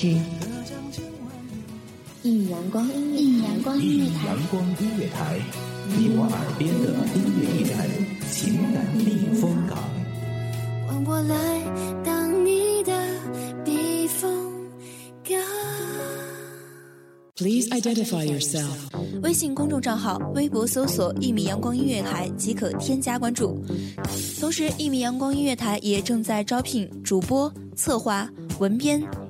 走进旋律背后的深情往事。一米阳光音乐，一米阳光音乐台，阳光音乐台，你我耳边的音乐驿站，情感避风港。换我来当你的避风港。Please identify yourself。微信公众账号、微博搜索“一米阳光音乐台”即可添加关注。同时，一米阳光音乐台也正在招聘主播、策划、文编、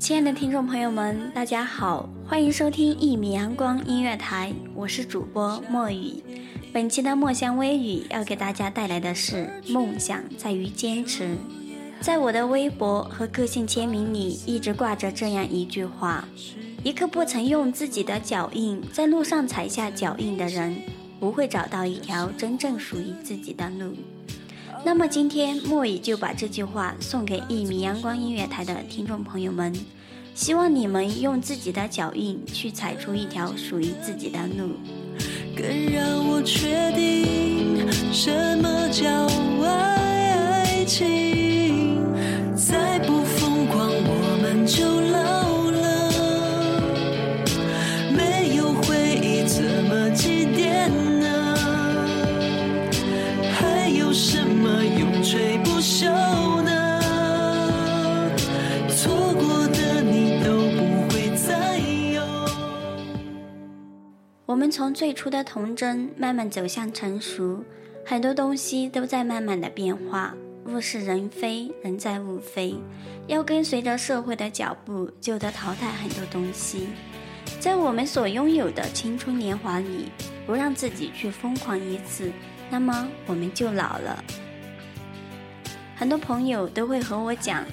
亲爱的听众朋友们，大家好，欢迎收听一米阳光音乐台，我是主播墨雨。本期的墨香微雨要给大家带来的是：梦想在于坚持。在我的微博和个性签名里，一直挂着这样一句话：一个不曾用自己的脚印在路上踩下脚印的人，不会找到一条真正属于自己的路。那么今天莫雨就把这句话送给一米阳光音乐台的听众朋友们，希望你们用自己的脚印去踩出一条属于自己的路。更让我确定什么叫我们从最初的童真慢慢走向成熟，很多东西都在慢慢的变化。物是人非，人在物非，要跟随着社会的脚步，就得淘汰很多东西。在我们所拥有的青春年华里，不让自己去疯狂一次，那么我们就老了。很多朋友都会和我讲，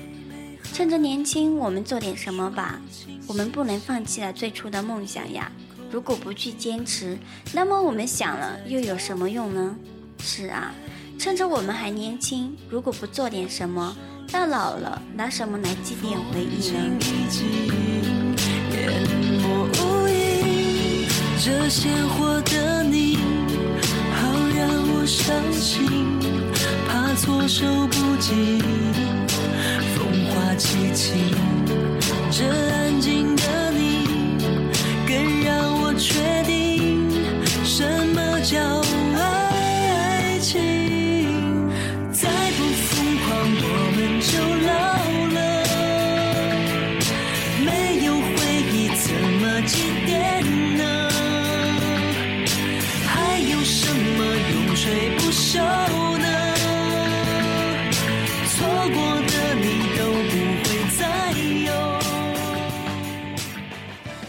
趁着年轻，我们做点什么吧。我们不能放弃了最初的梦想呀。如果不去坚持，那么我们想了又有什么用呢？是啊，趁着我们还年轻，如果不做点什么，到老了拿什么来祭奠回忆呢？这鲜活的你，好让我伤心，怕措手不及，风花凄凄，么祭奠呢？还有什么永垂不朽呢？错过的你都不会再有。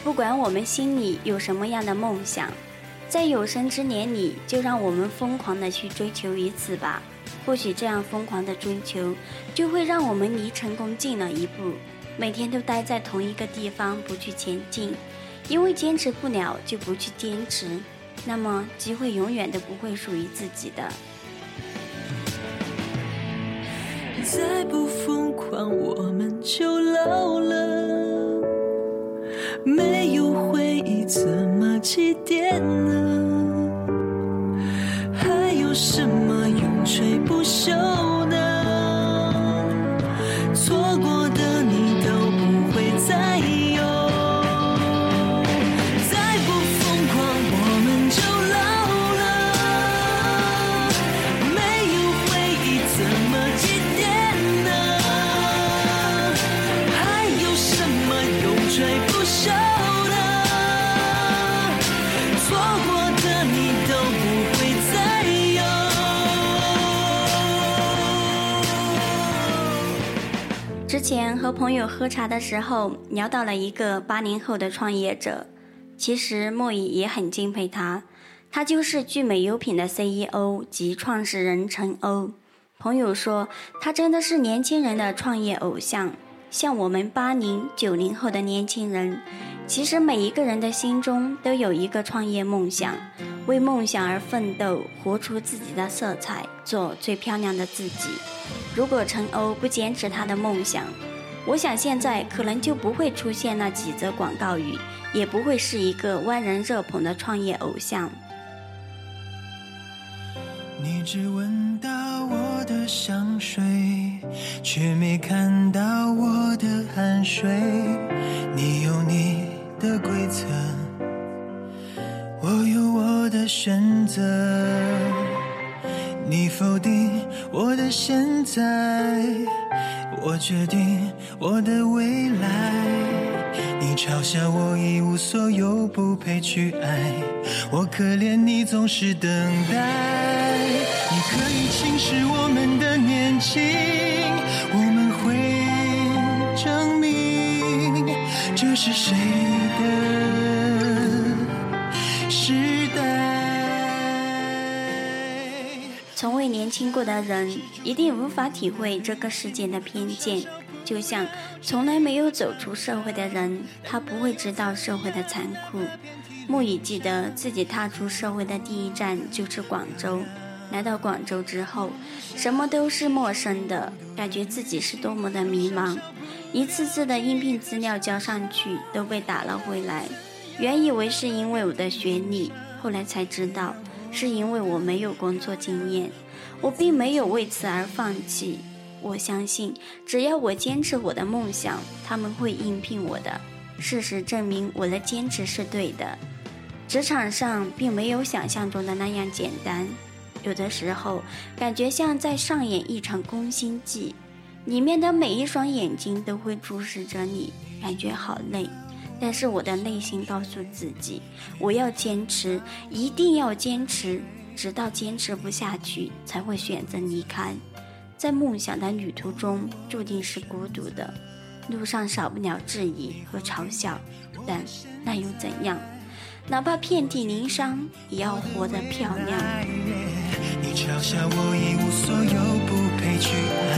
不管我们心里有什么样的梦想，在有生之年里，就让我们疯狂的去追求一次吧。或许这样疯狂的追求，就会让我们离成功近了一步。每天都待在同一个地方不去前进，因为坚持不了就不去坚持，那么机会永远都不会属于自己的。再不疯狂，我们就老了。没有回忆怎么祭奠呢？还有什么永垂不朽之前和朋友喝茶的时候，聊到了一个八零后的创业者，其实莫雨也很敬佩他，他就是聚美优品的 CEO 及创始人陈欧。朋友说他真的是年轻人的创业偶像，像我们八零九零后的年轻人，其实每一个人的心中都有一个创业梦想，为梦想而奋斗，活出自己的色彩，做最漂亮的自己。如果陈欧不坚持他的梦想，我想现在可能就不会出现那几则广告语，也不会是一个万人热捧的创业偶像。你只闻到我的香水，却没看到我的汗水。你有你的规则，我有我的选择。你否定我的现在，我决定我的未来。你嘲笑我一无所有，不配去爱，我可怜你总是等待。你可以轻视我们的年轻，我们会证明这是谁的从未年轻过的人，一定无法体会这个世界的偏见。就像从来没有走出社会的人，他不会知道社会的残酷。木雨记得自己踏出社会的第一站就是广州。来到广州之后，什么都是陌生的，感觉自己是多么的迷茫。一次次的应聘资料交上去都被打了回来。原以为是因为我的学历，后来才知道是因为我没有工作经验。我并没有为此而放弃。我相信，只要我坚持我的梦想，他们会应聘我的。事实证明，我的坚持是对的。职场上并没有想象中的那样简单。有的时候，感觉像在上演一场宫心计，里面的每一双眼睛都会注视着你，感觉好累。但是我的内心告诉自己，我要坚持，一定要坚持，直到坚持不下去，才会选择离开。在梦想的旅途中，注定是孤独的，路上少不了质疑和嘲笑，但那又怎样？哪怕遍体鳞伤，也要活得漂亮。你嘲笑我一无所有，不配去爱，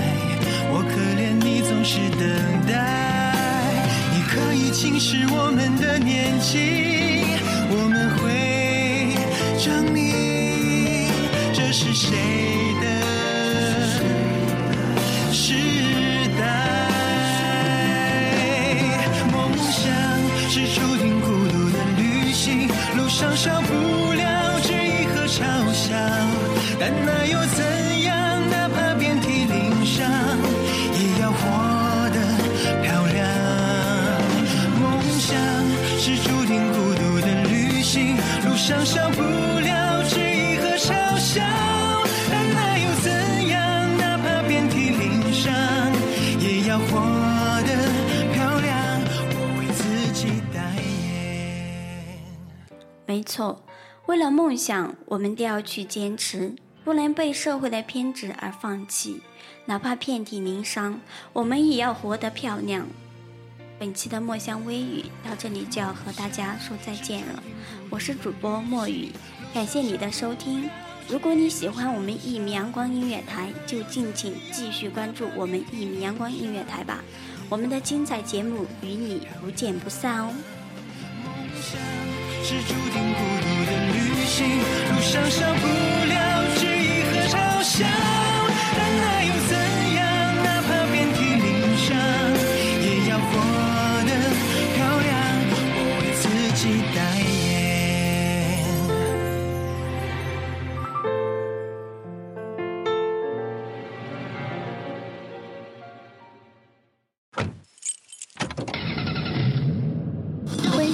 我可怜你总是等待。可以轻视我们的年纪，我们会证明这是谁的时代。梦想是注定孤独的旅行，路上少不了质疑和嘲笑。但那又怎没错，为了梦想，我们都要去坚持。不能被社会的偏执而放弃，哪怕遍体鳞伤，我们也要活得漂亮。本期的墨香微语到这里就要和大家说再见了，我是主播墨雨，感谢你的收听。如果你喜欢我们一米阳光音乐台，就敬请继续关注我们一米阳光音乐台吧，我们的精彩节目与你不见不散哦。是注定孤独的旅行，路上